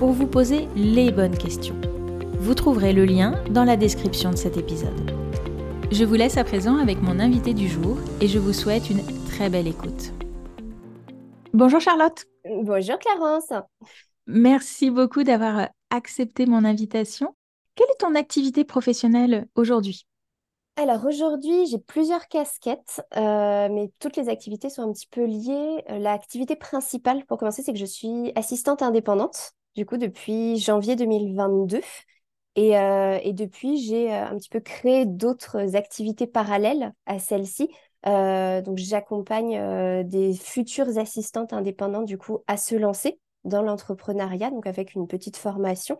pour vous poser les bonnes questions. Vous trouverez le lien dans la description de cet épisode. Je vous laisse à présent avec mon invité du jour et je vous souhaite une très belle écoute. Bonjour Charlotte. Bonjour Clarence. Merci beaucoup d'avoir accepté mon invitation. Quelle est ton activité professionnelle aujourd'hui? Alors aujourd'hui, j'ai plusieurs casquettes, euh, mais toutes les activités sont un petit peu liées. Euh, l'activité principale, pour commencer, c'est que je suis assistante indépendante du coup, depuis janvier 2022. Et, euh, et depuis, j'ai euh, un petit peu créé d'autres activités parallèles à celle-ci. Euh, donc, j'accompagne des futures assistantes indépendantes, du coup, à se lancer dans l'entrepreneuriat, donc avec une petite formation.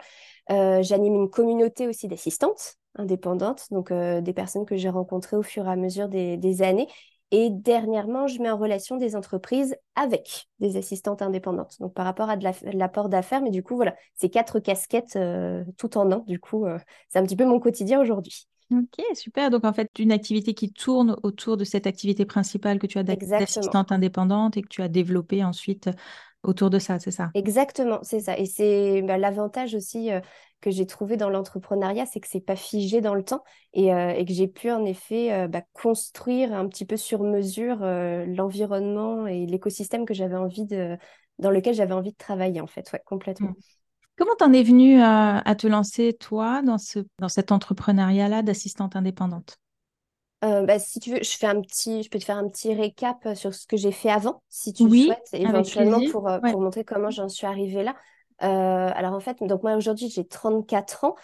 J'anime une communauté aussi d'assistantes indépendantes, donc des personnes que j'ai rencontrées au fur et à mesure des, des années et dernièrement, je mets en relation des entreprises avec des assistantes indépendantes. Donc par rapport à de l'apport d'affaires, mais du coup, voilà, c'est quatre casquettes euh, tout en un. Du coup, euh, c'est un petit peu mon quotidien aujourd'hui. Ok, super. Donc en fait, une activité qui tourne autour de cette activité principale que tu as d'assistante indépendante et que tu as développée ensuite autour de ça, c'est ça? Exactement, c'est ça. Et c'est bah, l'avantage aussi euh, que j'ai trouvé dans l'entrepreneuriat, c'est que c'est pas figé dans le temps et, euh, que j'ai pu en effet euh, bah, construire un petit peu sur mesure l'environnement et l'écosystème que j'avais envie de, dans lequel j'avais envie de travailler en fait, ouais, complètement. Mmh. Comment t'en es venue à, te lancer toi dans, ce, dans cet entrepreneuriat-là d'assistante indépendante? Euh, bah, si tu veux, je fais un petit, je peux te faire un petit récap euh, sur ce que j'ai fait avant, si tu oui, le souhaites, éventuellement pour, euh, pour montrer comment j'en suis arrivée là. alors en fait, donc moi aujourd'hui j'ai 34 ans,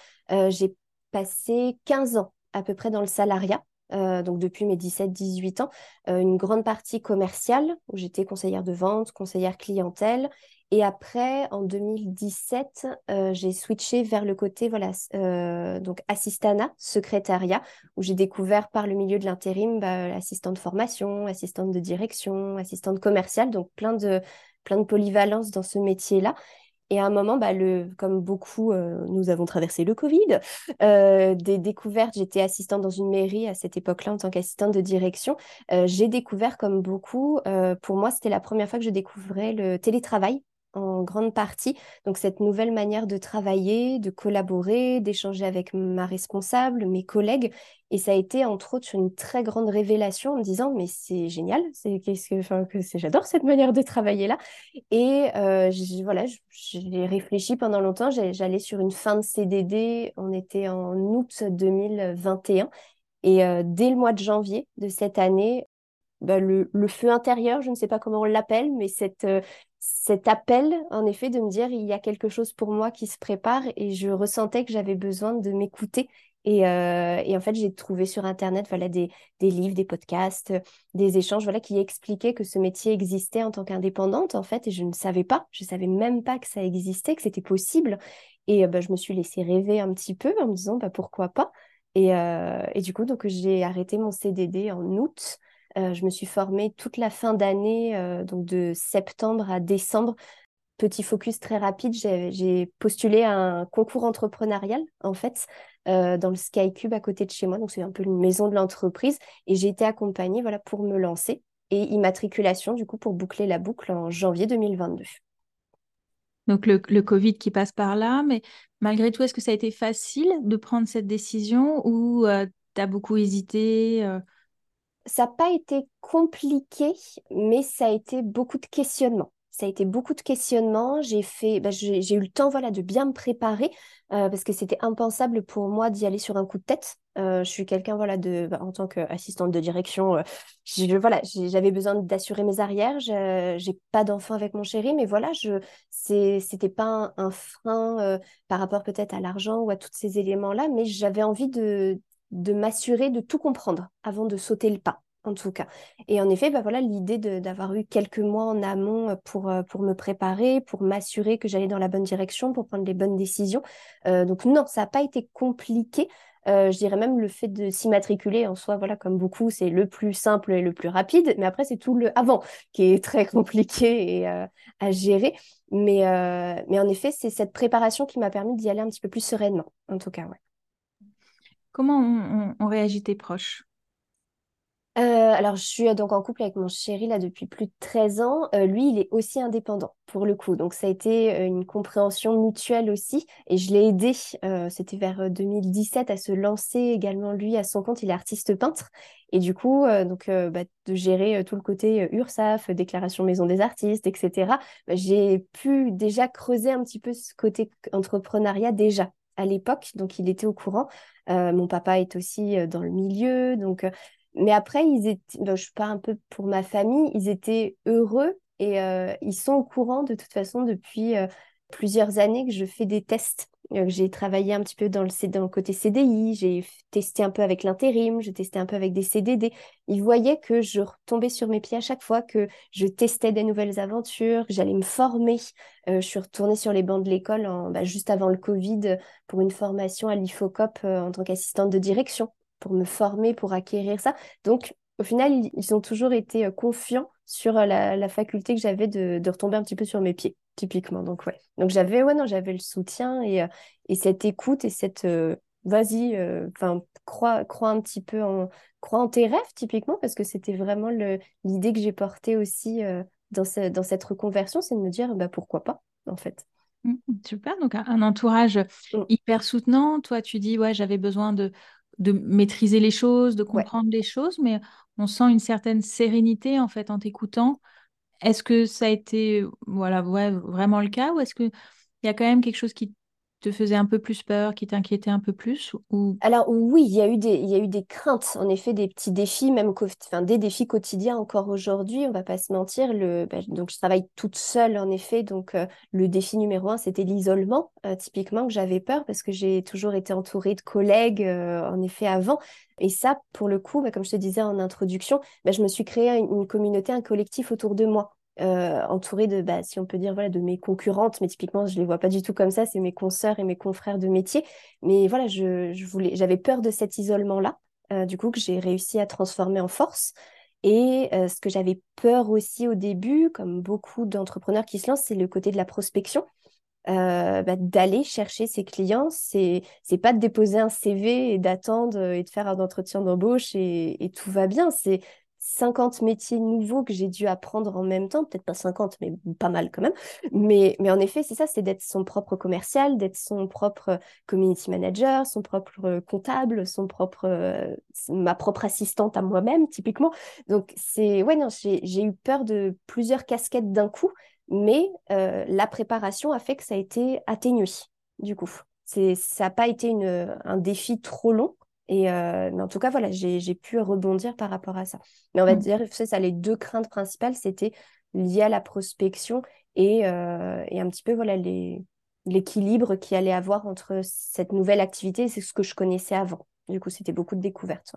j'ai passé 15 ans à peu près dans le salariat. Donc depuis mes 17-18 ans, une grande partie commerciale, où j'étais conseillère de vente, conseillère clientèle, et après, en 2017, euh, j'ai switché vers le côté voilà, euh, donc assistana, secrétariat, où j'ai découvert par le milieu de l'intérim bah, assistante de formation, assistante de direction, assistante commerciale, donc plein de, plein de polyvalence dans ce métier-là. Et à un moment, bah, le, comme beaucoup, euh, nous avons traversé le Covid, des découvertes, j'étais assistante dans une mairie à cette époque-là en tant qu'assistante de direction. j'ai découvert, comme beaucoup, pour moi, c'était la première fois que je découvrais le télétravail en grande partie. Donc cette nouvelle manière de travailler, de collaborer, d'échanger avec ma responsable, mes collègues. Et ça a été entre autres une très grande révélation en me disant mais c'est génial, c'est qu'est-ce que, que j'adore cette manière de travailler là. Et euh, voilà, j'ai réfléchi pendant longtemps. J'allais sur une fin de CDD. On était en août 2021. Et euh, dès le mois de janvier de cette année, bah, le, feu intérieur, je ne sais pas comment on l'appelle, mais cette, euh, cet appel, en effet, de me dire il y a quelque chose pour moi qui se prépare et je ressentais que j'avais besoin de m'écouter. Et, euh, et, en fait, j'ai trouvé sur Internet voilà, des, des, livres, des podcasts, des échanges voilà, qui expliquaient que ce métier existait en tant qu'indépendante, en fait, et je ne savais pas, je ne savais même pas que ça existait, que c'était possible. Et euh, bah, je me suis laissée rêver un petit peu en me disant bah, pourquoi pas? Et, et du coup, j'ai arrêté mon CDD en août. Euh, je me suis formée toute la fin d'année, euh, donc de septembre à décembre. Petit focus très rapide, j'ai postulé à un concours entrepreneurial, en fait, euh, dans le Sky Cube à côté de chez moi. Donc, c'est un peu une maison de l'entreprise. Et j'ai été accompagnée voilà, pour me lancer. Et immatriculation, du coup, pour boucler la boucle en janvier 2022. Donc, le, le Covid qui passe par là. Mais malgré tout, est-ce que ça a été facile de prendre cette décision ou tu as beaucoup hésité ça n'a pas été compliqué, mais ça a été beaucoup de questionnements. Ça a été beaucoup de questionnements. J'ai fait, bah, j'ai eu le temps, voilà, de bien me préparer euh, parce que c'était impensable pour moi d'y aller sur un coup de tête. Euh, je suis quelqu'un, voilà, de, bah, en tant qu'assistante de direction, euh, je, voilà, j'avais besoin d'assurer mes arrières. J'ai pas d'enfant avec mon chéri, mais voilà, je, c'était pas un, un frein par rapport peut-être à l'argent ou à tous ces éléments-là, mais j'avais envie de de m'assurer de tout comprendre avant de sauter le pas en tout cas. Et en effet, bah voilà, l'idée d'avoir eu quelques mois en amont pour, pour me préparer, pour m'assurer que j'allais dans la bonne direction, pour prendre les bonnes décisions. donc non, ça n'a pas été compliqué. Euh, je dirais même le fait de s'immatriculer en soi, voilà, comme beaucoup, c'est le plus simple et le plus rapide. Mais après, c'est tout le avant qui est très compliqué et euh, à gérer. Mais, euh, mais en effet, c'est cette préparation qui m'a permis d'y aller un petit peu plus sereinement, en tout cas, ouais. Comment ont on réagit tes proches? Euh, alors, je suis euh, donc en couple avec mon chéri là depuis plus de 13 ans. Euh, lui, il est aussi indépendant pour le coup. Donc, ça a été une compréhension mutuelle aussi. Et je l'ai aidé, c'était vers 2017, à se lancer également lui à son compte. Il est artiste peintre. Et du coup, donc, bah, de gérer tout le côté URSAF, déclaration maison des artistes, etc. Bah, j'ai pu déjà creuser un petit peu ce côté entrepreneuriat déjà à l'époque. Donc, il était au courant. mon papa est aussi dans le milieu. Donc, mais après, ils étaient, je parle un peu pour ma famille, ils étaient heureux et euh, ils sont au courant de toute façon depuis euh, plusieurs années que je fais des tests. Euh, j'ai travaillé un petit peu dans le, côté CDI, j'ai testé un peu avec l'intérim, j'ai testé un peu avec des CDD. Ils voyaient que je retombais sur mes pieds à chaque fois, que je testais des nouvelles aventures, que j'allais me former. je suis retournée sur les bancs de l'école bah, juste avant le Covid pour une formation à l'IFOCOP en tant qu'assistante de direction pour me former, pour acquérir ça. Donc, au final, ils, ont toujours été euh, confiants sur euh, la, faculté que j'avais de, retomber un petit peu sur mes pieds, typiquement. Donc, ouais. Donc, j'avais, ouais, non, j'avais le soutien et, euh, et cette écoute et cette, vas-y, enfin, crois, crois un petit peu en, crois en tes rêves, typiquement, parce que c'était vraiment l'idée que j'ai portée aussi dans, dans cette reconversion, c'est de me dire, bah, pourquoi pas, en fait. Mmh, super, donc un, entourage mmh. hyper soutenant. Toi, tu dis, ouais, j'avais besoin de de maîtriser les choses, de comprendre les choses, mais on sent une certaine sérénité en fait en t'écoutant. Est-ce que ça a été vraiment le cas ou est-ce qu'il y a quand même quelque chose qui te faisait un peu plus peur, qui t'inquiétait un peu plus. Alors oui, il y, a eu des, y a eu des craintes, en effet, des petits défis, même des défis quotidiens encore aujourd'hui, on va pas se mentir. Bah, donc je travaille toute seule, en effet, donc euh, le défi numéro un, c'était l'isolement, euh, typiquement, que j'avais peur parce que j'ai toujours été entourée de collègues, euh, en effet, avant. Et ça, pour le coup, bah, comme je te disais en introduction, bah, je me suis créé une communauté, un collectif autour de moi. Euh, entourée de, bah, si on peut dire, voilà, de mes concurrentes, mais typiquement, je ne les vois pas du tout comme ça, c'est mes consoeurs et mes confrères de métier. Mais voilà, je, j'avais peur de cet isolement-là, euh, du coup, que j'ai réussi à transformer en force. Et euh, ce que j'avais peur aussi au début, comme beaucoup d'entrepreneurs qui se lancent, c'est le côté de la prospection. Bah, d'aller chercher ses clients, c'est c'est pas de déposer un CV et d'attendre et de faire un entretien d'embauche et, tout va bien. C'est 50 métiers nouveaux que j'ai dû apprendre en même temps, peut-être pas 50, mais pas mal quand même. Mais, mais en effet, c'est ça, c'est d'être son propre commercial, d'être son propre community manager, son propre comptable, son propre, euh, ma propre assistante à moi-même, typiquement. Donc, c'est, ouais, non, j'ai eu peur de plusieurs casquettes d'un coup, mais euh, la préparation a fait que ça a été atténué, du coup. Ça n'a pas été une, un défi trop long, et euh, mais en tout cas, voilà, j'ai pu rebondir par rapport à ça. Mais on va mmh. dire, c'est ça, les deux craintes principales, c'était lié à la prospection et, euh, et un petit peu voilà l'équilibre qu'il allait avoir entre cette nouvelle activité et ce que je connaissais avant. Du coup, c'était beaucoup de découvertes.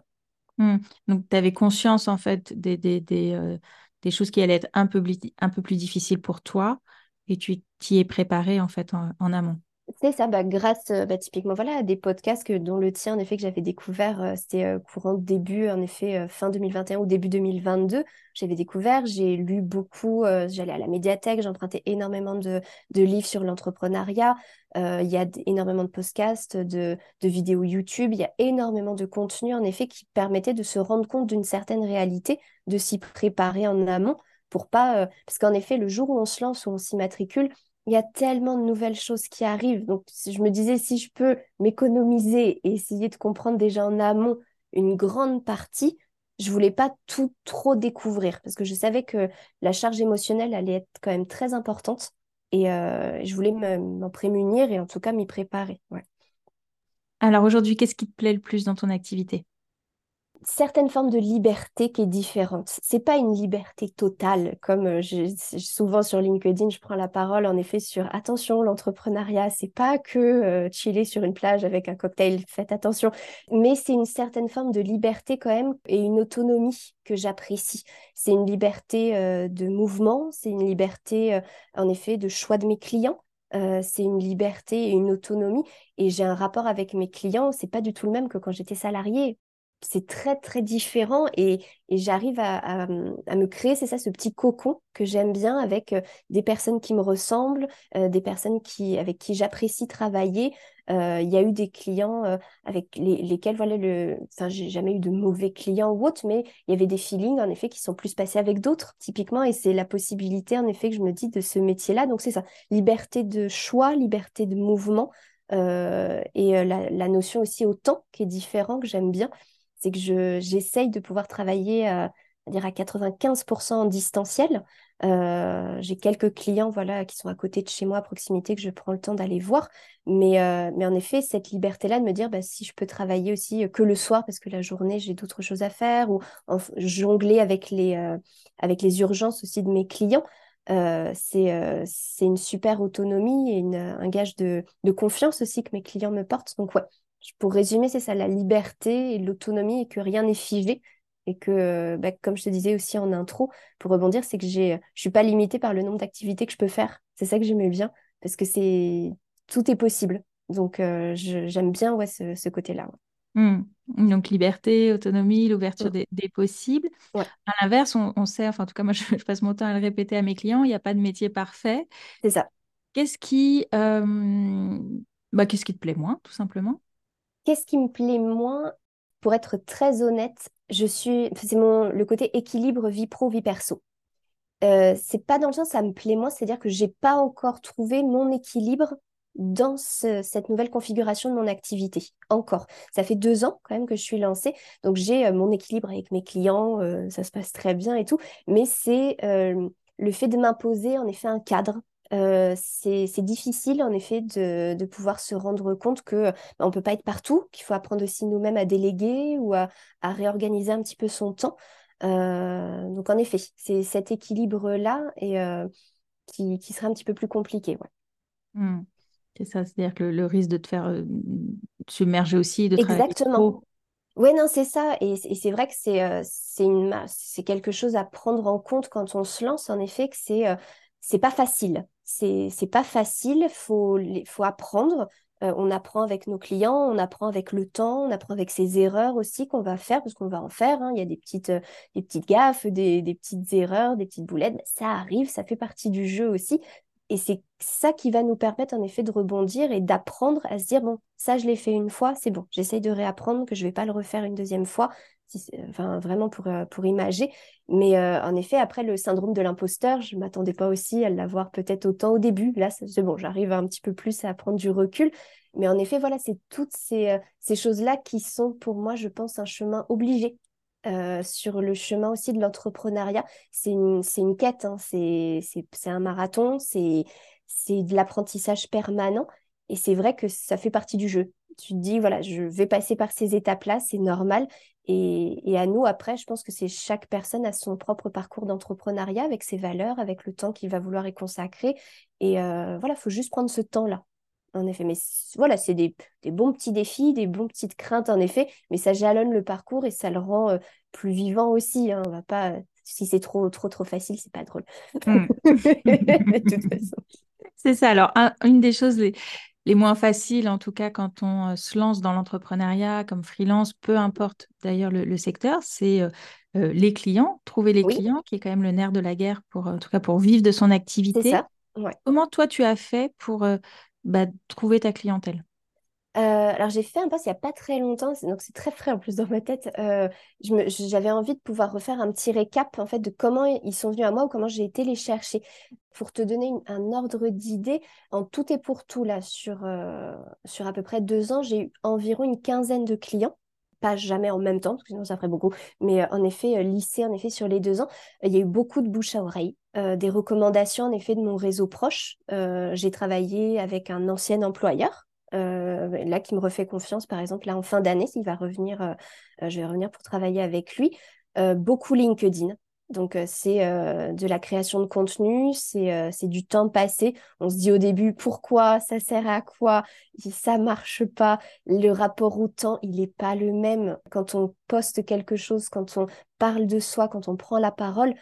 Mmh. Donc, tu avais conscience en fait des, des, des, euh, des, choses qui allaient être un peu, plus difficiles pour toi et tu t'y es préparé en fait en amont. C'est ça, bah, grâce euh, bah, typiquement voilà, à des podcasts que, dont le tien, en effet, que j'avais découvert, euh, c'était euh, courant début, en effet, fin 2021 ou début 2022. J'avais découvert, j'ai lu beaucoup, j'allais à la médiathèque, j'empruntais énormément de, de, livres sur l'entrepreneuriat. Il y a énormément de podcasts, de, de, vidéos YouTube, il y a énormément de contenu, en effet, qui permettait de se rendre compte d'une certaine réalité, de s'y préparer en amont pour pas... parce qu'en effet, le jour où on se lance, où on s'immatricule, il y a tellement de nouvelles choses qui arrivent. Donc, je me disais, si je peux m'économiser et essayer de comprendre déjà en amont une grande partie, je voulais pas tout trop découvrir parce que je savais que la charge émotionnelle allait être quand même très importante et euh, je voulais m'en prémunir et en tout cas m'y préparer. Alors aujourd'hui, qu'est-ce qui te plaît le plus dans ton activité? Certaine forme de liberté qui est différente. C'est pas une liberté totale, comme euh, souvent sur LinkedIn, je prends la parole en effet sur attention, l'entrepreneuriat, c'est pas que euh, chiller sur une plage avec un cocktail, faites attention, mais c'est une certaine forme de liberté quand même et une autonomie que j'apprécie. C'est une liberté euh, de mouvement, c'est une liberté en effet de choix de mes clients. c'est une liberté et une autonomie et j'ai un rapport avec mes clients, c'est pas du tout le même que quand j'étais salariée c'est très très différent et, j'arrive à, me créer, c'est ça, ce petit cocon que j'aime bien avec des personnes qui me ressemblent, des personnes qui, avec qui j'apprécie travailler. Il y a eu des clients avec lesquels, voilà, le... enfin, j'ai jamais eu de mauvais clients ou autres, mais il y avait des feelings en effet qui sont plus passés avec d'autres typiquement et c'est la possibilité en effet que je me dis de ce métier-là. Donc c'est ça, liberté de choix, liberté de mouvement. et la, la, notion aussi au temps qui est différent, que j'aime bien c'est que j'essaye de pouvoir travailler à, euh, dire à 95% en distanciel. Euh, j'ai quelques clients voilà, qui sont à côté de chez moi, à proximité, que je prends le temps d'aller voir. Mais, euh, mais en effet, cette liberté-là de me dire bah, si je peux travailler aussi que le soir, parce que la journée, j'ai d'autres choses à faire, ou jongler avec les, avec les urgences aussi de mes clients. c'est c'est une super autonomie et une, un gage de, de, confiance aussi que mes clients me portent. Donc ouais, pour résumer, c'est ça, la liberté et l'autonomie et que rien n'est figé. Et que, bah, comme je te disais aussi en intro, pour rebondir, c'est que j'ai, je suis pas limitée par le nombre d'activités que je peux faire. C'est ça que j'aimais bien, parce que c'est tout est possible. Donc, euh, j'aime bien ouais, ce, côté-là. Mmh. Donc, liberté, autonomie, l'ouverture mmh. des, possibles. À l'inverse, on, sait, enfin, en tout cas, moi, je, passe mon temps à le répéter à mes clients, il n'y a pas de métier parfait. C'est ça. Qu'est-ce qui, euh, bah, qu'est-ce qui te plaît moins, tout simplement? Qu'est-ce qui me plaît moins Pour être très honnête, je suis, c'est le côté équilibre vie pro vie perso. Euh, c'est pas dans le sens ça me plaît moins, c'est-à-dire que j'ai pas encore trouvé mon équilibre dans cette nouvelle configuration de mon activité. Encore. Ça fait deux ans quand même que je suis lancée, donc j'ai euh, mon équilibre avec mes clients, euh, ça se passe très bien et tout, mais c'est le fait de m'imposer en effet un cadre, euh, c'est difficile en effet de, pouvoir se rendre compte que bah, on ne peut pas être partout, qu'il faut apprendre aussi nous-mêmes à déléguer ou à, réorganiser un petit peu son temps. Euh, donc en effet, c'est cet équilibre-là et euh, qui, qui, sera un petit peu plus compliqué. Mmh. C'est ça, c'est-à-dire que le, risque de te faire submerger aussi, de Exactement. Oui, non, c'est ça. Et, c'est vrai que c'est c'est quelque chose à prendre en compte quand on se lance, en effet, que c'est c'est pas facile c'est c'est pas facile, faut faut apprendre. Euh, on apprend avec nos clients, on apprend avec le temps, on apprend avec ses erreurs aussi qu'on va faire parce qu'on va en faire. Hein. Il y a des petites euh, des petites gaffes, des, des, petites erreurs, des petites boulettes. Ça arrive, ça fait partie du jeu aussi. Et c'est ça qui va nous permettre en effet de rebondir et d'apprendre à se dire bon, ça je l'ai fait une fois, c'est bon. J'essaye de réapprendre que je vais pas le refaire une deuxième fois enfin, vraiment pour, euh, pour imager. Mais euh, en effet, après le syndrome de l'imposteur, je ne m'attendais pas aussi à l'avoir peut-être autant au début. Là, c'est bon, j'arrive un petit peu plus à prendre du recul. Mais en effet, voilà, c'est toutes ces, euh, choses-là qui sont pour moi, je pense, un chemin obligé. sur le chemin aussi de l'entrepreneuriat, c'est une, une quête, hein. c'est un marathon, c'est de l'apprentissage permanent. Et c'est vrai que ça fait partie du jeu. Tu te dis, voilà, je vais passer par ces étapes-là, c'est normal. Et, à nous, après, je pense que c'est chaque personne a son propre parcours d'entrepreneuriat avec ses valeurs, avec le temps qu'il va vouloir y consacrer. Et euh, voilà, il faut juste prendre ce temps-là, en effet. Mais voilà, c'est des, bons petits défis, des bons petites craintes, en effet. Mais ça jalonne le parcours et ça le rend euh, plus vivant aussi. Hein. On va pas, si c'est trop, trop, trop facile, c'est pas drôle. Hmm. de toute façon. C'est ça. Alors, une des choses les, les moins faciles, en tout cas quand on euh, se lance dans l'entrepreneuriat comme freelance, peu importe d'ailleurs le, secteur, c'est euh, euh, les clients, trouver les clients, qui est quand même le nerf de la guerre, pour, en tout cas pour vivre de son activité. Comment toi tu as fait pour bah, trouver ta clientèle? Euh, alors j'ai fait un post il n'y a pas très longtemps, donc c'est très frais en plus dans ma tête. Euh, j'avais envie de pouvoir refaire un petit récap en fait de comment ils sont venus à moi ou comment j'ai été les chercher. Pour te donner un ordre d'idée, en tout et pour tout là, sur, euh, sur à peu près deux ans, j'ai eu environ une quinzaine de clients. Pas jamais en même temps, parce que sinon ça ferait beaucoup. Mais en effet, lycée, en effet, sur les deux ans, il y a eu beaucoup de bouche à oreille. des recommandations en effet de mon réseau proche. j'ai travaillé avec un ancien employeur là qui me refait confiance, par exemple, là en fin d'année, il va revenir, je vais revenir pour travailler avec lui. beaucoup LinkedIn. Donc, c'est de la création de contenu, c'est du temps passé. On se dit au début, pourquoi, ça sert à quoi, ça marche pas. Le rapport au temps, il n'est pas le même. Quand on poste quelque chose, quand on parle de soi, quand on prend la parole,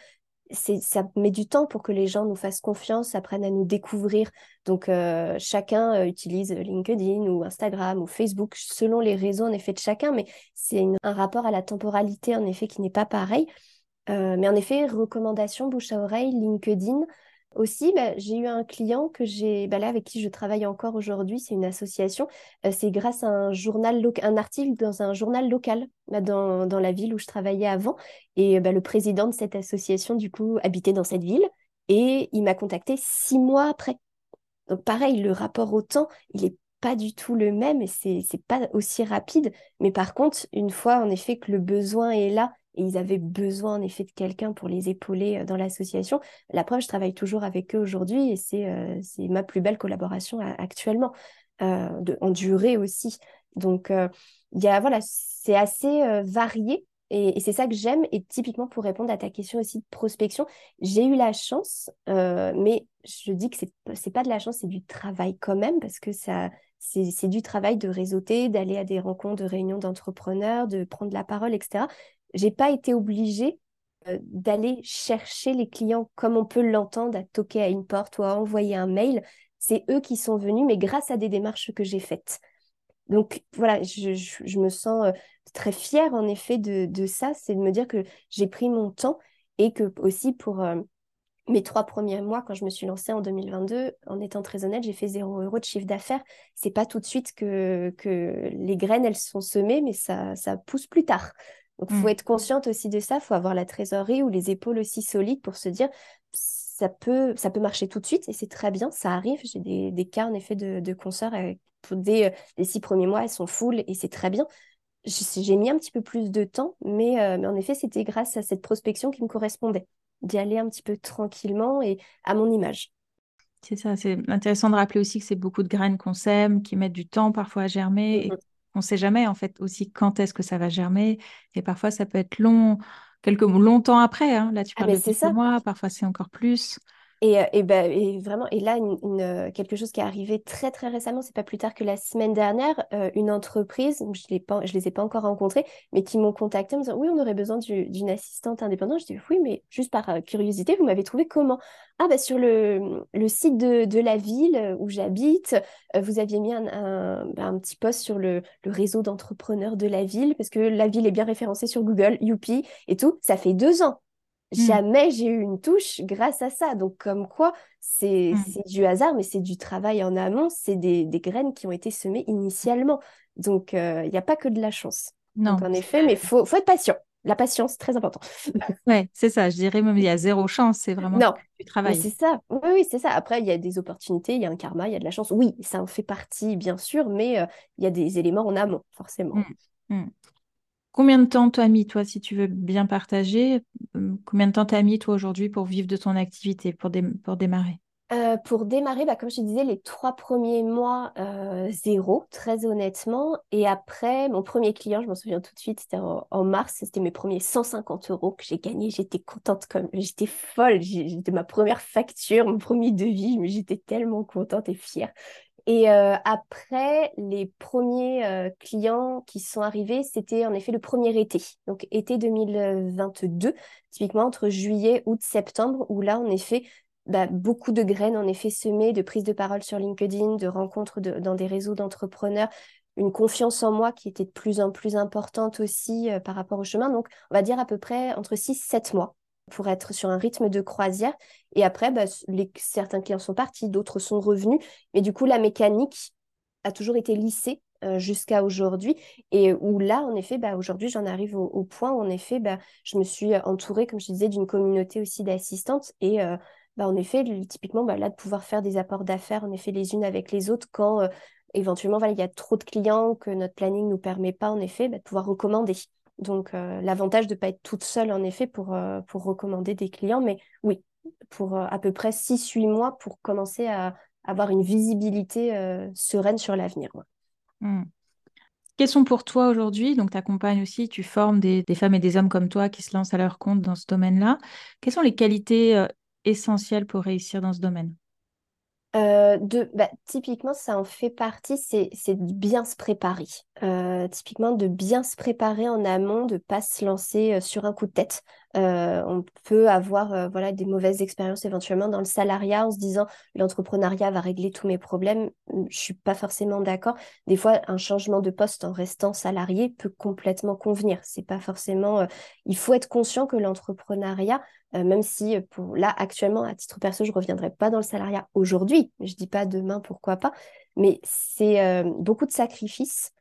ça met du temps pour que les gens nous fassent confiance, apprennent à nous découvrir. Donc, chacun utilise LinkedIn ou Instagram ou Facebook selon les réseaux, en effet, de chacun, mais c'est un rapport à la temporalité, en effet, qui n'est pas pareil. Euh, mais en effet, recommandations, bouche à oreille, LinkedIn. Aussi, bah, j'ai eu un client que j'ai, bah, là, avec qui je travaille encore aujourd'hui, c'est une association. C'est grâce à un journal, un article dans un journal local bah, dans, dans, la ville où je travaillais avant. Et le président de cette association, du coup, habitait dans cette ville et il m'a contacté six mois après. Donc pareil, le rapport au temps, il est pas du tout le même et c'est c'est pas aussi rapide. Mais par contre, une fois en effet que le besoin est là ils avaient besoin en effet de quelqu'un pour les épauler euh, dans l'association. La preuve, je travaille toujours avec eux aujourd'hui et c'est euh, ma plus belle collaboration actuellement, euh, en durée aussi. Donc, il voilà, c'est assez varié et, c'est ça que j'aime. Et typiquement, pour répondre à ta question aussi de prospection, j'ai eu la chance, mais je dis que c'est pas de la chance, c'est du travail quand même, parce que ça, c'est du travail de réseauter, d'aller à des rencontres, de réunions d'entrepreneurs, de prendre la parole, etc j'ai pas été obligée euh, d'aller chercher les clients comme on peut l'entendre, à toquer à une porte ou à envoyer un mail. C'est eux qui sont venus, mais grâce à des démarches que j'ai faites. Donc voilà, je, me sens euh, très fière en effet de, ça, c'est de me dire que j'ai pris mon temps et que aussi pour euh, mes trois premiers mois, quand je me suis lancée en 2022, en étant très honnête, j'ai fait zéro euro de chiffre d'affaires. C'est pas tout de suite que, que les graines, elles sont semées, mais ça, ça pousse plus tard. Donc, il faut mm. être consciente aussi de ça. Il faut avoir la trésorerie ou les épaules aussi solides pour se dire ça peut, ça peut marcher tout de suite et c'est très bien, ça arrive. J'ai des, des, cas en effet de, de consoeurs pour des, les six premiers mois, elles sont full et c'est très bien. J'ai mis un petit peu plus de temps, mais, euh, mais en effet, c'était grâce à cette prospection qui me correspondait, d'y aller un petit peu tranquillement et à mon image. C'est ça, c'est intéressant de rappeler aussi que c'est beaucoup de graines qu'on sème, qui mettent du temps parfois à germer, et on ne sait jamais en fait aussi quand est-ce que ça va germer. Et parfois, ça peut être long, quelques longtemps après. Hein. Là, tu ah, parles de quelques mois, parfois c'est encore plus. Et, euh, et, ben, et, vraiment, et là, une, euh, quelque chose qui est arrivé très très récemment, c'est pas plus tard que la semaine dernière, euh, une entreprise, je ne les ai pas encore rencontrés, mais qui m'ont contacté en me disant oui, on aurait besoin d'une assistante indépendante. Je dis oui, mais juste par curiosité, vous m'avez trouvé comment? Ah bah sur le, le site de, de, la ville où j'habite, vous aviez mis un, un, bah, un, petit post sur le, le réseau d'entrepreneurs de la ville, parce que la ville est bien référencée sur Google, Youpi et tout. Ça fait deux ans. Jamais j'ai eu une touche grâce à ça. Donc, comme quoi, c'est mmh. du hasard, mais c'est du travail en amont, c'est des, graines qui ont été semées initialement. Donc, euh, il n'y a pas que de la chance. Non. en effet, mais il faut, faut être patient. La patience, très important. ouais, c'est ça. Je dirais même il y a zéro chance. C'est vraiment non. du travail. C'est ça. Oui, oui c'est ça. Après, il y a des opportunités, il y a un karma, il y a de la chance. Oui, ça en fait partie, bien sûr, mais euh, il y a des éléments en amont, forcément. Mmh. Combien de temps t'as mis, toi, si tu veux bien partager, euh, combien de temps t'as mis, toi, aujourd'hui, pour vivre de ton activité, pour, démarrer? Euh, Pour démarrer, bah, comme je te disais, les trois premiers mois, euh, zéro, très honnêtement. Et après, mon premier client, je m'en souviens tout de suite, c'était en, mars, c'était mes premiers 150 euros que j'ai gagnés. J'étais contente comme, j'étais folle. C'était ma première facture, mon premier devis, mais j'étais tellement contente et fière. Et euh, après, les premiers euh, clients qui sont arrivés, c'était en effet le premier été, donc été 2022, typiquement entre juillet, août, septembre, où là, en effet, bah, beaucoup de graines en effet semées, de prise de parole sur LinkedIn, de rencontres dans des réseaux d'entrepreneurs, une confiance en moi qui était de plus en plus importante aussi euh, par rapport au chemin. Donc, on va dire à peu près entre 6-7 mois pour être sur un rythme de croisière. Et après, bah, certains clients sont partis, d'autres sont revenus. Mais du coup, la mécanique a toujours été lissée euh, jusqu'à aujourd'hui. Et où là, en effet, bah, aujourd'hui, j'en arrive au, point où, en effet, bah, je me suis entourée, comme je disais, d'une communauté aussi d'assistantes. Et euh, bah, en effet, typiquement, bah, là, de pouvoir faire des apports d'affaires, en effet, les unes avec les autres, quand euh, éventuellement, il y a trop de clients que notre planning ne nous permet pas, en effet, bah, de pouvoir recommander. Donc, euh, l'avantage de ne pas être toute seule, en effet, pour, euh, recommander des clients. Mais oui, pour euh, à peu près 6-8 mois pour commencer à, avoir une visibilité sereine sur l'avenir. Mmh. Quels sont pour toi aujourd'hui, donc tu aussi, tu formes des, femmes et des hommes comme toi qui se lancent à leur compte dans ce domaine-là. Quelles sont les qualités essentielles pour réussir dans ce domaine? Euh, de, bah, typiquement, ça en fait partie, c'est de bien se préparer. Euh, typiquement, de bien se préparer en amont, de pas se lancer euh, sur un coup de tête. On peut avoir voilà, des mauvaises expériences éventuellement dans le salariat en se disant l'entrepreneuriat va régler tous mes problèmes. Je suis pas forcément d'accord. Des fois, un changement de poste en restant salarié peut complètement convenir. C'est pas forcément. il faut être conscient que l'entrepreneuriat, euh, même si euh, pour là actuellement à titre perso je reviendrai pas dans le salariat aujourd'hui je dis pas demain pourquoi pas mais c'est euh, beaucoup de sacrifices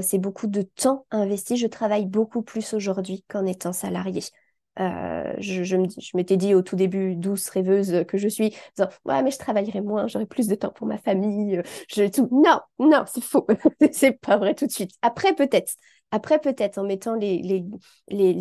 c'est beaucoup de temps investi je travaille beaucoup plus aujourd'hui qu'en étant salarié je, je, je m'étais dit au tout début, douce rêveuse que je suis, disant, ouais, mais je travaillerai moins, j'aurai plus de temps pour ma famille, je tout. Non, non, c'est faux, c'est pas vrai tout de suite. Après, peut-être, après, peut-être en mettant les,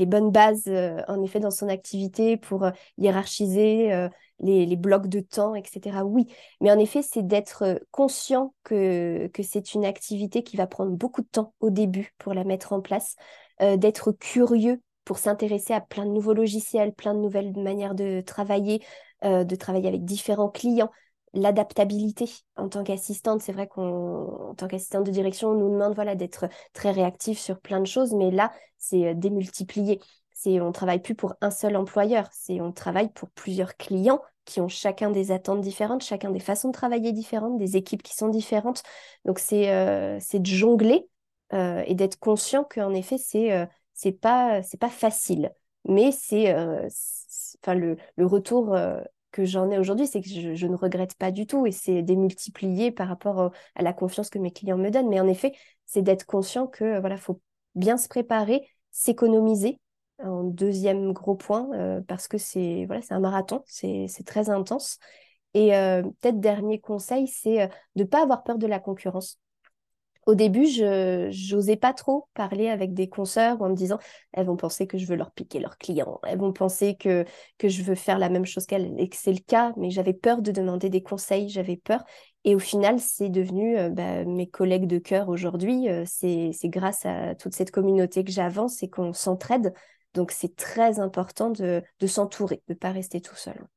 bonnes bases, euh, en effet, dans son activité pour euh, hiérarchiser euh, les, blocs de temps, etc. Oui, mais en effet, c'est d'être conscient que c'est une activité qui va prendre beaucoup de temps au début pour la mettre en place, d'être curieux pour s'intéresser à plein de nouveaux logiciels, plein de nouvelles manières de travailler, de travailler avec différents clients l'adaptabilité en tant qu'assistante. C'est vrai qu'en tant qu'assistante de direction, on nous demande voilà, d'être très réactif sur plein de choses, mais là, c'est euh, démultiplié. C'est, on travaille plus pour un seul employeur, c'est on travaille pour plusieurs clients qui ont chacun des attentes différentes, chacun des façons de travailler différentes, des équipes qui sont différentes. Donc c'est euh, de jongler euh, et d'être conscient qu'en effet c'est c'est pas c'est pas facile, mais c'est enfin le, le retour que j'en ai aujourd'hui, c'est que je, ne regrette pas du tout et c'est démultiplié par rapport à la confiance que mes clients me donnent. Mais en effet, c'est d'être conscient que voilà, faut bien se préparer, s'économiser en deuxième gros point euh, parce que c'est voilà, c'est un marathon, c'est très intense. Et euh, peut-être dernier conseil, c'est euh, de ne pas avoir peur de la concurrence au début, je n'osais pas trop parler avec des consoeurs en me disant elles vont penser que je veux leur piquer leurs clients, elles vont penser que, que je veux faire la même chose qu'elles et que c'est le cas, mais j'avais peur de demander des conseils, j'avais peur. Et au final, c'est devenu euh, bah, mes collègues de cœur aujourd'hui. Euh, c'est grâce à toute cette communauté que j'avance et qu'on s'entraide. Donc, c'est très important de, de s'entourer, de ne pas rester tout seul.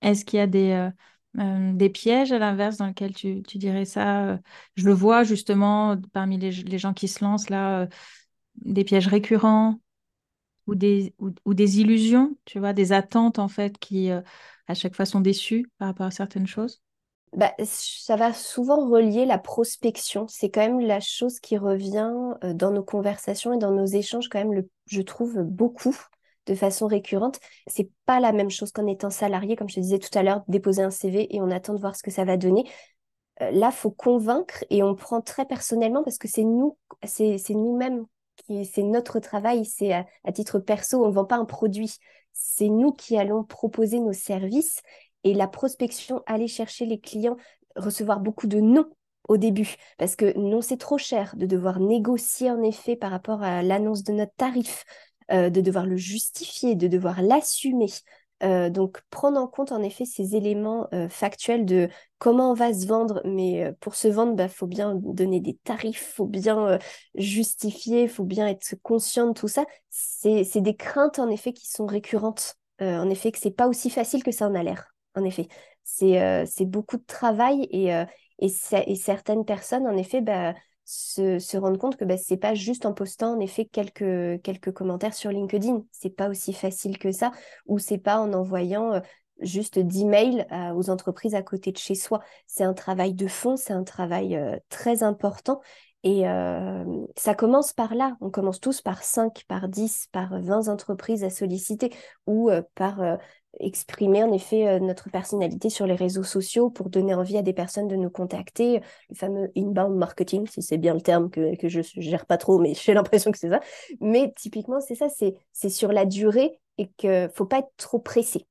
Est-ce qu'il y a des, euh, euh, des pièges à l'inverse dans lesquels tu, dirais ça euh, Je le vois justement parmi les, gens qui se lancent là, euh, des pièges récurrents ou des, ou, des illusions, tu vois, des attentes en fait qui à chaque fois sont déçues par rapport à certaines choses? Bah, ça va souvent relier la prospection. C'est quand même la chose qui revient dans nos conversations et dans nos échanges, quand même, le, je trouve beaucoup de façon récurrente. C'est pas la même chose qu'en étant salarié, comme je te disais tout à l'heure, déposer un CV et on attend de voir ce que ça va donner. Euh, là, faut convaincre et on prend très personnellement parce que c'est nous, c'est nous-mêmes qui, c'est notre travail, c'est à, titre perso, on ne vend pas un produit. C'est nous qui allons proposer nos services et la prospection, aller chercher les clients, recevoir beaucoup de non au début, parce que non, c'est trop cher de devoir négocier en effet par rapport à l'annonce de notre tarif, euh, de devoir le justifier, de devoir l'assumer. Euh, donc prendre en compte en effet ces éléments euh, factuels de comment on va se vendre, mais pour se vendre, il bah, faut bien donner des tarifs, faut bien justifier, faut bien être conscient de tout ça. C'est des craintes en effet qui sont récurrentes. en effet, que c'est pas aussi facile que ça en a l'air. En effet, c'est beaucoup de travail et, et, certaines personnes, en effet, bah, se, rendre compte que bah, c'est pas juste en postant en effet quelques, quelques commentaires sur LinkedIn. C'est pas aussi facile que ça, ou c'est pas en envoyant euh, juste 10 mails aux entreprises à côté de chez soi. C'est un travail de fond, c'est un travail euh, très important. Et euh, ça commence par là. On commence tous par 5, par 10, par 20 entreprises à solliciter ou par exprimer en effet euh, notre personnalité sur les réseaux sociaux pour donner envie à des personnes de nous contacter, le fameux inbound marketing, si c'est bien le terme que, que je ne gère pas trop, mais j'ai l'impression que c'est ça. Mais typiquement, c'est ça, c'est sur la durée et qu'il faut pas être trop pressé.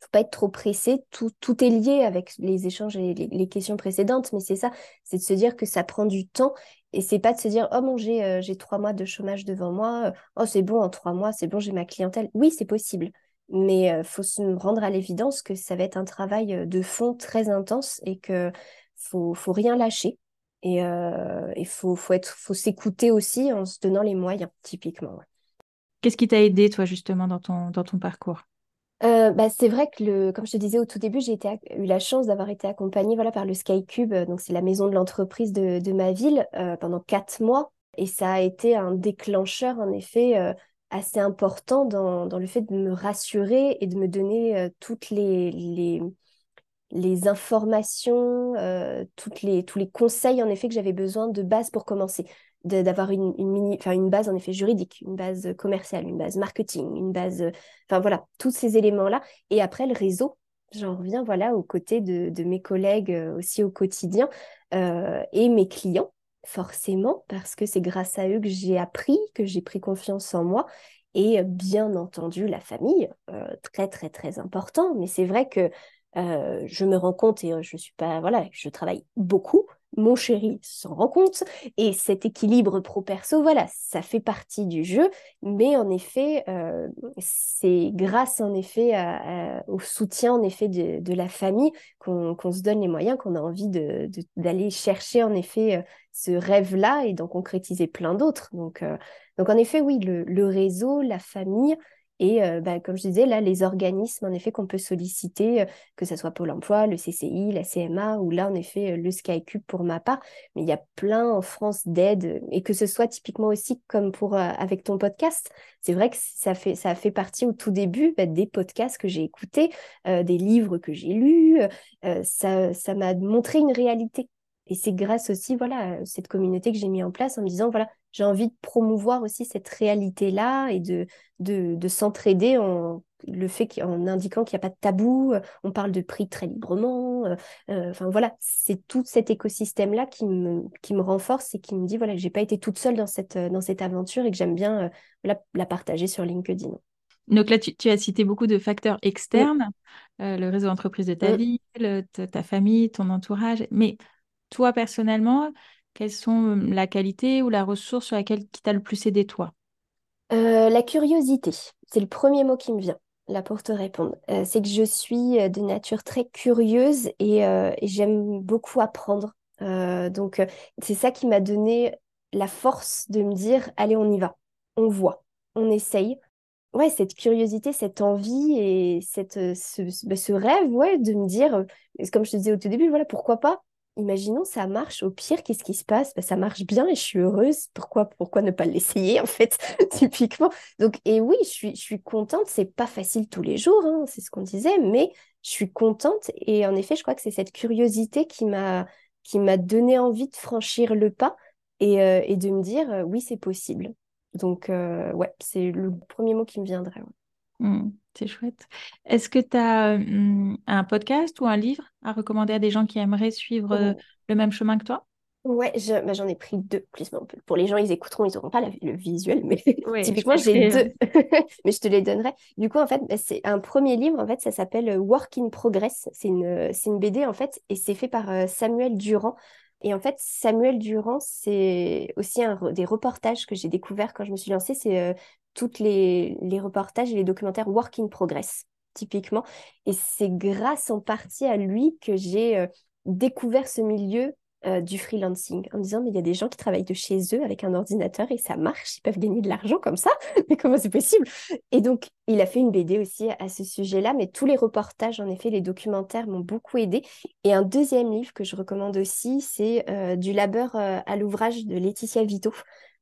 faut pas être trop pressé, tout, tout est lié avec les échanges et les, questions précédentes, mais c'est ça, c'est de se dire que ça prend du temps et c'est pas de se dire, oh mon, j'ai euh, j'ai trois mois de chômage devant moi, oh c'est bon, en trois mois, c'est bon, j'ai ma clientèle. Oui, c'est possible Mais il faut se rendre à l'évidence que ça va être un travail de fond très intense et que faut, faut rien lâcher. Et il faut, faut, faut s'écouter aussi en se donnant les moyens, typiquement. Qu'est-ce qui t'a aidé, toi, justement, dans ton, dans ton parcours? Euh, bah, c'est vrai que, le, comme je te disais au tout début, j'ai eu la chance d'avoir été accompagnée voilà, par le Sky Cube, donc c'est la maison de l'entreprise de, de, ma ville, euh, pendant quatre mois. Et ça a été un déclencheur, en effet, assez important dans, dans, le fait de me rassurer et de me donner toutes les, les, informations, toutes les, tous les conseils, en effet, que j'avais besoin de base pour commencer d'avoir une, une, mini, une base en effet juridique, une base commerciale, une base marketing, une base, enfin voilà, tous ces éléments-là. Et après, le réseau, j'en reviens voilà aux côtés de, de mes collègues euh, aussi au quotidien euh, et mes clients, forcément, parce que c'est grâce à eux que j'ai appris, que j'ai pris confiance en moi. Et bien entendu, la famille, euh, très très très important. Mais c'est vrai que je me rends compte et je suis pas, voilà, je travaille beaucoup, mon chéri s'en rend compte et cet équilibre pro-perso, voilà, ça fait partie du jeu, mais en effet, euh, c'est grâce en effet au soutien en effet de, la famille qu'on se donne les moyens, qu'on a envie d'aller chercher en effet euh, ce rêve-là et d'en concrétiser plein d'autres. Donc, euh, donc en effet, oui, le réseau, la famille, et euh, bah, comme je disais, là, les organismes, en effet, qu'on peut solliciter, euh, que ce soit Pôle emploi, le CCI, la CMA, ou là, en effet, euh, le SkyCube pour ma part. Mais il y a plein en France d'aides, et que ce soit typiquement aussi comme pour avec ton podcast. C'est vrai que ça, fait, ça fait partie au tout début bah, des podcasts que j'ai écoutés, des livres que j'ai lus. ça m'a montré une réalité et c'est grâce aussi voilà à cette communauté que j'ai mis en place en me disant voilà j'ai envie de promouvoir aussi cette réalité là et de de, de s'entraider en le fait indiquant qu'il n'y a pas de tabou euh, on parle de prix très librement euh, euh, enfin voilà c'est tout cet écosystème là qui me qui me renforce et qui me dit voilà j'ai pas été toute seule dans cette dans cette aventure et que j'aime bien la, la, partager sur LinkedIn donc là, tu, as cité beaucoup de facteurs externes, le réseau d'entreprise de ta ville, ta famille, ton entourage. Mais toi, personnellement, quelles sont la qualité ou la ressource sur laquelle qui t'a le plus aidé, toi? Euh, La curiosité, c'est le premier mot qui me vient là pour te répondre. Euh, c'est que je suis euh, de nature très curieuse et, j'aime beaucoup apprendre. donc, c'est ça qui m'a donné la force de me dire, allez, on y va, on voit, on essaye. Ouais, cette curiosité, cette envie et cette, ce, bah, ce, rêve, ouais, de me dire, comme je te disais au tout début, voilà, pourquoi pas imaginons ça marche, au pire, qu'est-ce qui se passe? Bah, Ça marche bien et je suis heureuse. Pourquoi, pourquoi ne pas l'essayer, en fait, typiquement? Donc, et oui, je suis, je suis contente. C'est pas facile tous les jours, hein, c'est ce qu'on disait, mais je suis contente. Et en effet, je crois que c'est cette curiosité qui m'a qui m'a donné envie de franchir le pas et, euh, et de me dire euh, oui, c'est possible. Donc, euh, ouais, c'est le premier mot qui me viendrait. Mmh, c'est chouette. Est-ce que tu as mmh, un podcast ou un livre à recommander à des gens qui aimeraient suivre euh, oh. le même chemin que toi? Ouais, bah, j'en ai pris deux. Plus, pour les gens, ils écouteront, ils n'auront pas le visuel, mais typiquement, j'ai deux. mais je te les donnerai. Du coup, en fait, bah, c'est un premier livre, en fait, ça s'appelle Work in Progress. C'est une, une BD, en fait, et c'est fait par euh, Samuel Durand. Et en fait, Samuel Durand, c'est aussi un, des reportages que j'ai découverts quand je me suis lancée. C'est tous les, reportages et les documentaires Work in Progress, typiquement. Et c'est grâce en partie à lui que j'ai euh, découvert ce milieu euh, du freelancing en me disant mais il y a des gens qui travaillent de chez eux avec un ordinateur et ça marche, ils peuvent gagner de l'argent comme ça, mais comment c'est possible? Et donc il a fait une BD aussi à ce sujet-là, mais tous les reportages, en effet, les documentaires m'ont beaucoup aidé. Et un deuxième livre que je recommande aussi, c'est euh, Du labeur à l'ouvrage de Laetitia Vito.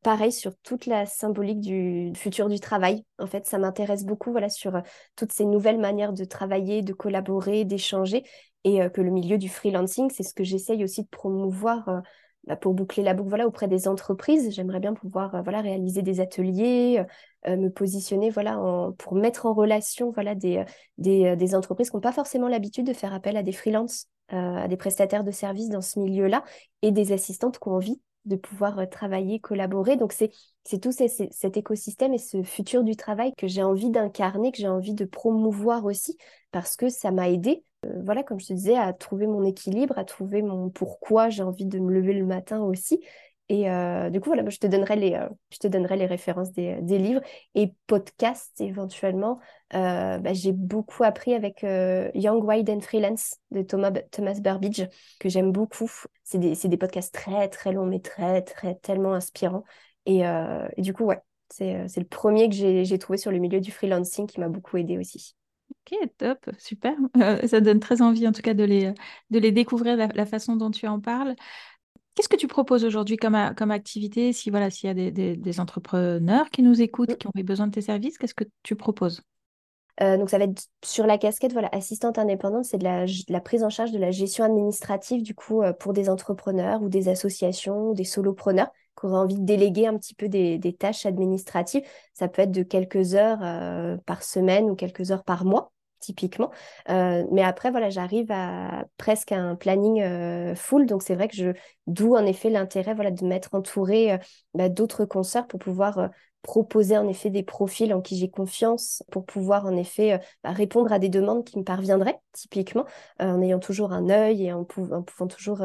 Pareil sur toute la symbolique du futur du travail. En fait, ça m'intéresse beaucoup voilà, sur euh, toutes ces nouvelles manières de travailler, de collaborer, d'échanger. Et euh, que le milieu du freelancing, c'est ce que j'essaye aussi de promouvoir euh, bah, pour boucler la boucle voilà, auprès des entreprises. J'aimerais bien pouvoir voilà, réaliser des ateliers, me positionner voilà, pour mettre en relation voilà, des, des, des entreprises qui n'ont pas forcément l'habitude de faire appel à des freelances, à des prestataires de services dans ce milieu-là et des assistantes qui ont envie de pouvoir euh, travailler, collaborer. Donc c'est tout cet écosystème et ce futur du travail que j'ai envie d'incarner, que j'ai envie de promouvoir aussi, parce que ça m'a aidé, euh, voilà, comme je te disais, à trouver mon équilibre, à trouver mon pourquoi j'ai envie de me lever le matin aussi. Et euh, du coup, voilà, je te donnerai les, euh, je te donnerai les références des, livres et podcasts éventuellement. Bah, j'ai beaucoup appris avec Young, Wide and Freelance de Thomas, Thomas Burbidge, que j'aime beaucoup. C'est des, des, podcasts très, très longs, mais très, très, tellement inspirants. Et, et du coup, ouais, c'est le premier que j'ai trouvé sur le milieu du freelancing qui m'a beaucoup aidé aussi. Ok, top, super. ça donne très envie en tout cas de les, de les découvrir, la façon dont tu en parles. Qu'est-ce que tu proposes aujourd'hui comme, comme activité? Si voilà, s'il y a des, entrepreneurs qui nous écoutent, qui ont besoin de tes services, qu'est-ce que tu proposes? Euh, donc ça va être sur la casquette voilà assistante indépendante, c'est de la, prise en charge de la gestion administrative du coup euh, pour des entrepreneurs ou des associations ou des solopreneurs qui auraient envie de déléguer un petit peu des, tâches administratives. Ça peut être de quelques heures euh, par semaine ou quelques heures par mois typiquement. Euh, mais après, voilà, j'arrive à presque un planning euh, full. Donc, c'est vrai que je, d'où en effet l'intérêt voilà, de m'être entourée bah, d'autres concerts pour pouvoir proposer en effet des profils en qui j'ai confiance pour pouvoir en effet bah, répondre à des demandes qui me parviendraient typiquement en ayant toujours un œil et en, pouvant toujours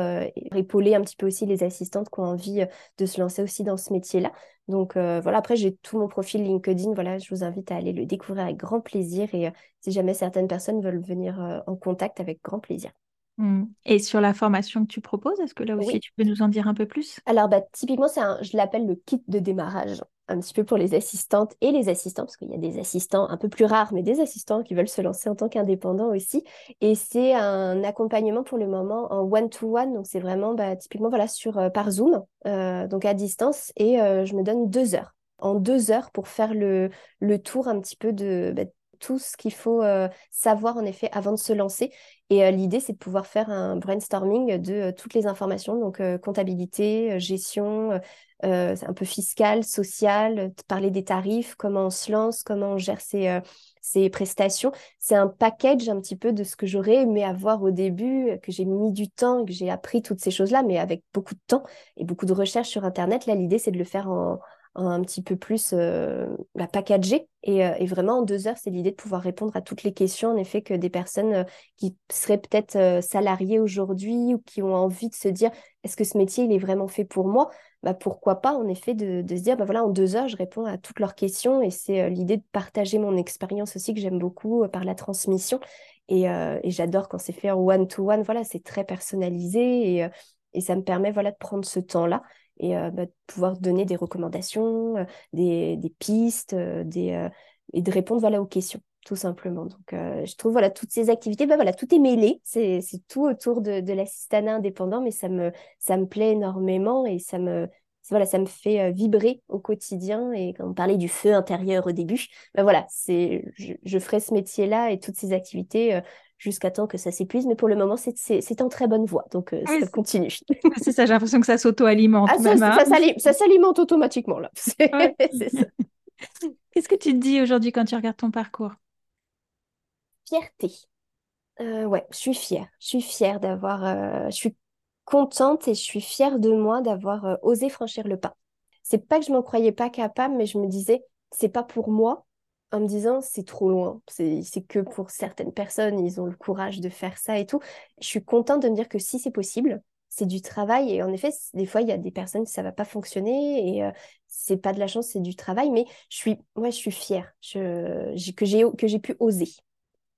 épauler un petit peu aussi les assistantes qui ont envie de se lancer aussi dans ce métier-là. Donc voilà, après j'ai tout mon profil LinkedIn, voilà, je vous invite à aller le découvrir avec grand plaisir et si jamais certaines personnes veulent venir en contact avec grand plaisir. Mmh. Et sur la formation que tu proposes, est-ce que là aussi tu peux nous en dire un peu plus? Alors, bah, typiquement, c'est je l'appelle le kit de démarrage, un petit peu pour les assistantes et les assistants, parce qu'il y a des assistants un peu plus rares, mais des assistants qui veulent se lancer en tant qu'indépendants aussi. Et c'est un accompagnement pour le moment en one-to-one, donc c'est vraiment bah, typiquement voilà, sur, euh, par Zoom, euh, donc à distance, et euh, je me donne deux heures en deux heures pour faire le, le tour un petit peu de, bah, tout ce qu'il faut savoir en effet avant de se lancer. Et l'idée, c'est de pouvoir faire un brainstorming de toutes les informations, donc comptabilité, gestion, un peu fiscale, sociale, parler des tarifs, comment on se lance, comment on gère ses, ses prestations. C'est un package un petit peu de ce que j'aurais aimé avoir au début, que j'ai mis du temps, que j'ai appris toutes ces choses-là, mais avec beaucoup de temps et beaucoup de recherches sur Internet. Là, l'idée, c'est de le faire un petit peu plus euh, bah, packagé. Et, euh, et, vraiment, en deux heures, c'est l'idée de pouvoir répondre à toutes les questions, en effet, que des personnes euh, qui seraient peut-être euh, salariées aujourd'hui ou qui ont envie de se dire, est-ce que ce métier, il est vraiment fait pour moi? Bah, Pourquoi pas, en effet, de, se dire, bah, voilà, en deux heures, je réponds à toutes leurs questions. Et c'est l'idée de partager mon expérience aussi, que j'aime beaucoup par la transmission. Et, et j'adore quand c'est fait en one-to-one. Voilà, c'est très personnalisé et, et ça me permet voilà, de prendre ce temps-là et euh, bah, de pouvoir donner des recommandations, euh, des, pistes, euh, des, et de répondre voilà, aux questions, tout simplement. Donc, je trouve voilà, toutes ces activités, bah, voilà, tout est mêlé, c'est tout autour de, de l'assistanat indépendant, mais ça me, ça me plaît énormément et ça me, voilà, ça me fait vibrer au quotidien. Et quand on parlait du feu intérieur au début, ben voilà, c'est, je, je, ferai ce métier-là et toutes ces activités jusqu'à temps que ça s'épuise. Mais pour le moment, c'est en très bonne voie. Donc, euh, ça continue. c'est ça, j'ai l'impression que ça s'auto-alimente. Ah, hein. ça, s'alimente automatiquement, là. Qu'est-ce que tu te dis aujourd'hui quand tu regardes ton parcours? Fierté. Euh, ouais, je suis fière. Je suis fière d'avoir. Euh, je suis contente et je suis fière de moi d'avoir osé franchir le pas. C'est pas que je m'en croyais pas capable, mais je me disais, c'est pas pour moi, en me disant c'est trop loin, c'est que pour certaines personnes, ils ont le courage de faire ça et tout. Je suis contente de me dire que si c'est possible, c'est du travail et en effet, des fois, il y a des personnes ça va pas fonctionner et euh, c'est pas de la chance, c'est du travail, mais je suis, ouais, je suis fière que j'ai pu oser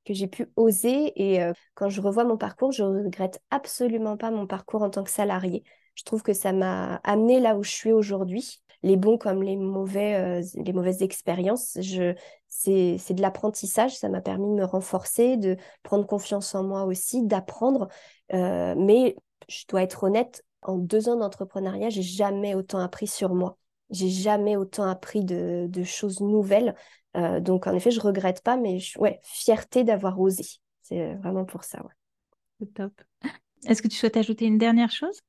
que j'ai pu oser et euh, quand je revois mon parcours, je regrette absolument pas mon parcours en tant que salarié. Je trouve que ça m'a amené là où je suis aujourd'hui les bons comme les mauvais, euh, les mauvaises expériences. C'est, de l'apprentissage. Ça m'a permis de me renforcer, de prendre confiance en moi aussi, d'apprendre. Euh, mais je dois être honnête, en deux ans d'entrepreneuriat, j'ai jamais autant appris sur moi. J'ai jamais autant appris de choses nouvelles. Euh, donc, en effet, je regrette pas, mais ouais, fierté d'avoir osé. C'est vraiment pour ça. Ouais. Top. Est-ce que tu souhaites ajouter une dernière chose?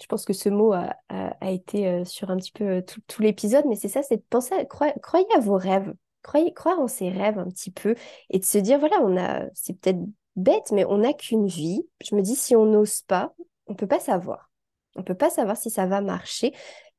Je pense que ce mot a, été euh, sur un petit peu euh, tout, l'épisode, mais c'est ça, c'est de penser, à, croyez à vos rêves, croyez, croire en ses rêves un petit peu et de se dire, voilà, on a, c'est peut-être bête, mais on n'a qu'une vie. Je me dis, si on n'ose pas, on peut pas savoir. On peut pas savoir si ça va marcher.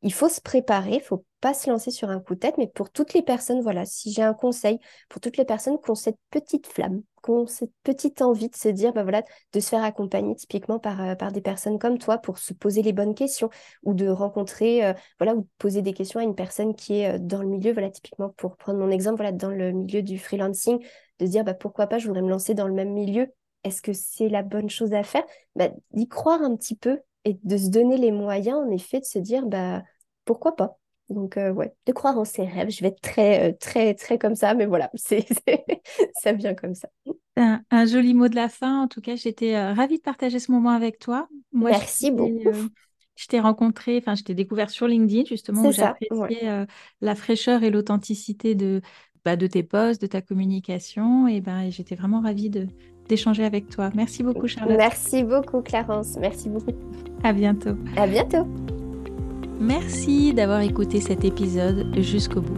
Il faut se préparer, il faut pas se lancer sur un coup de tête, mais pour toutes les personnes, voilà, si j'ai un conseil, pour toutes les personnes qui ont cette petite flamme, qui ont cette petite envie de se dire, bah voilà, de se faire accompagner typiquement par, euh, des personnes comme toi pour se poser les bonnes questions ou de rencontrer, euh, voilà, ou de poser des questions à une personne qui est euh, dans le milieu, voilà, typiquement pour prendre mon exemple, voilà, dans le milieu du freelancing, de dire, bah pourquoi pas, je voudrais me lancer dans le même milieu, est-ce que c'est la bonne chose à faire? Bah, D'y croire un petit peu et de se donner les moyens, en effet, de se dire, bah pourquoi pas donc, euh, ouais, de croire en ses rêves. Je vais être très, euh, très, très comme ça, mais voilà, c'est, ça vient comme ça. Un, joli mot de la fin. En tout cas, j'étais euh, ravie de partager ce moment avec toi. Merci beaucoup. je t'ai rencontré, enfin, je t'ai découvert sur LinkedIn, justement, où j'appréciais la fraîcheur et l'authenticité de, bah, de tes posts, de ta communication. Et ben, j'étais vraiment ravie de, d'échanger avec toi. Merci beaucoup, Charlotte. Merci beaucoup, Clarence. Merci beaucoup. À bientôt. À bientôt. Merci d'avoir écouté cet épisode jusqu'au bout.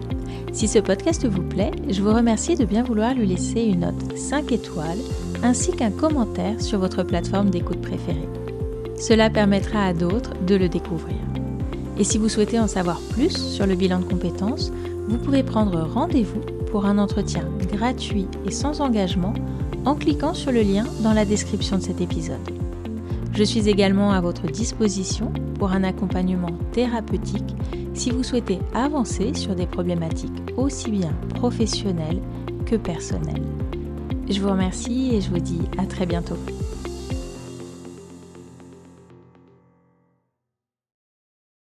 Si ce podcast vous plaît, je vous remercie de bien vouloir lui laisser une note 5 étoiles ainsi qu'un commentaire sur votre plateforme d'écoute préférée. Cela permettra à d'autres de le découvrir. Et si vous souhaitez en savoir plus sur le bilan de compétences, vous pouvez prendre rendez-vous pour un entretien gratuit et sans engagement en cliquant sur le lien dans la description de cet épisode. Je suis également à votre disposition pour un accompagnement thérapeutique si vous souhaitez avancer sur des problématiques aussi bien professionnelles que personnelles. Je vous remercie et je vous dis à très bientôt.